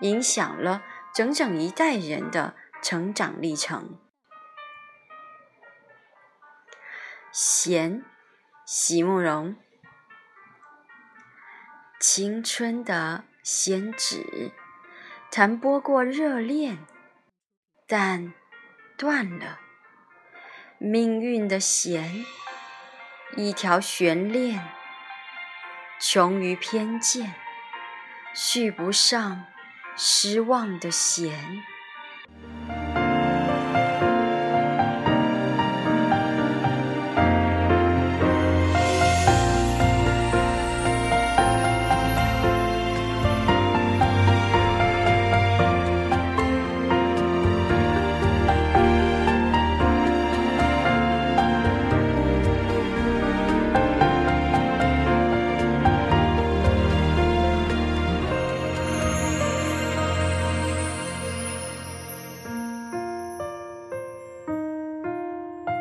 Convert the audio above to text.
影响了整整一代人的成长历程。闲，席慕容。青春的仙纸，弹拨过热恋，但断了。命运的弦，一条悬链，穷于偏见，续不上。失望的弦。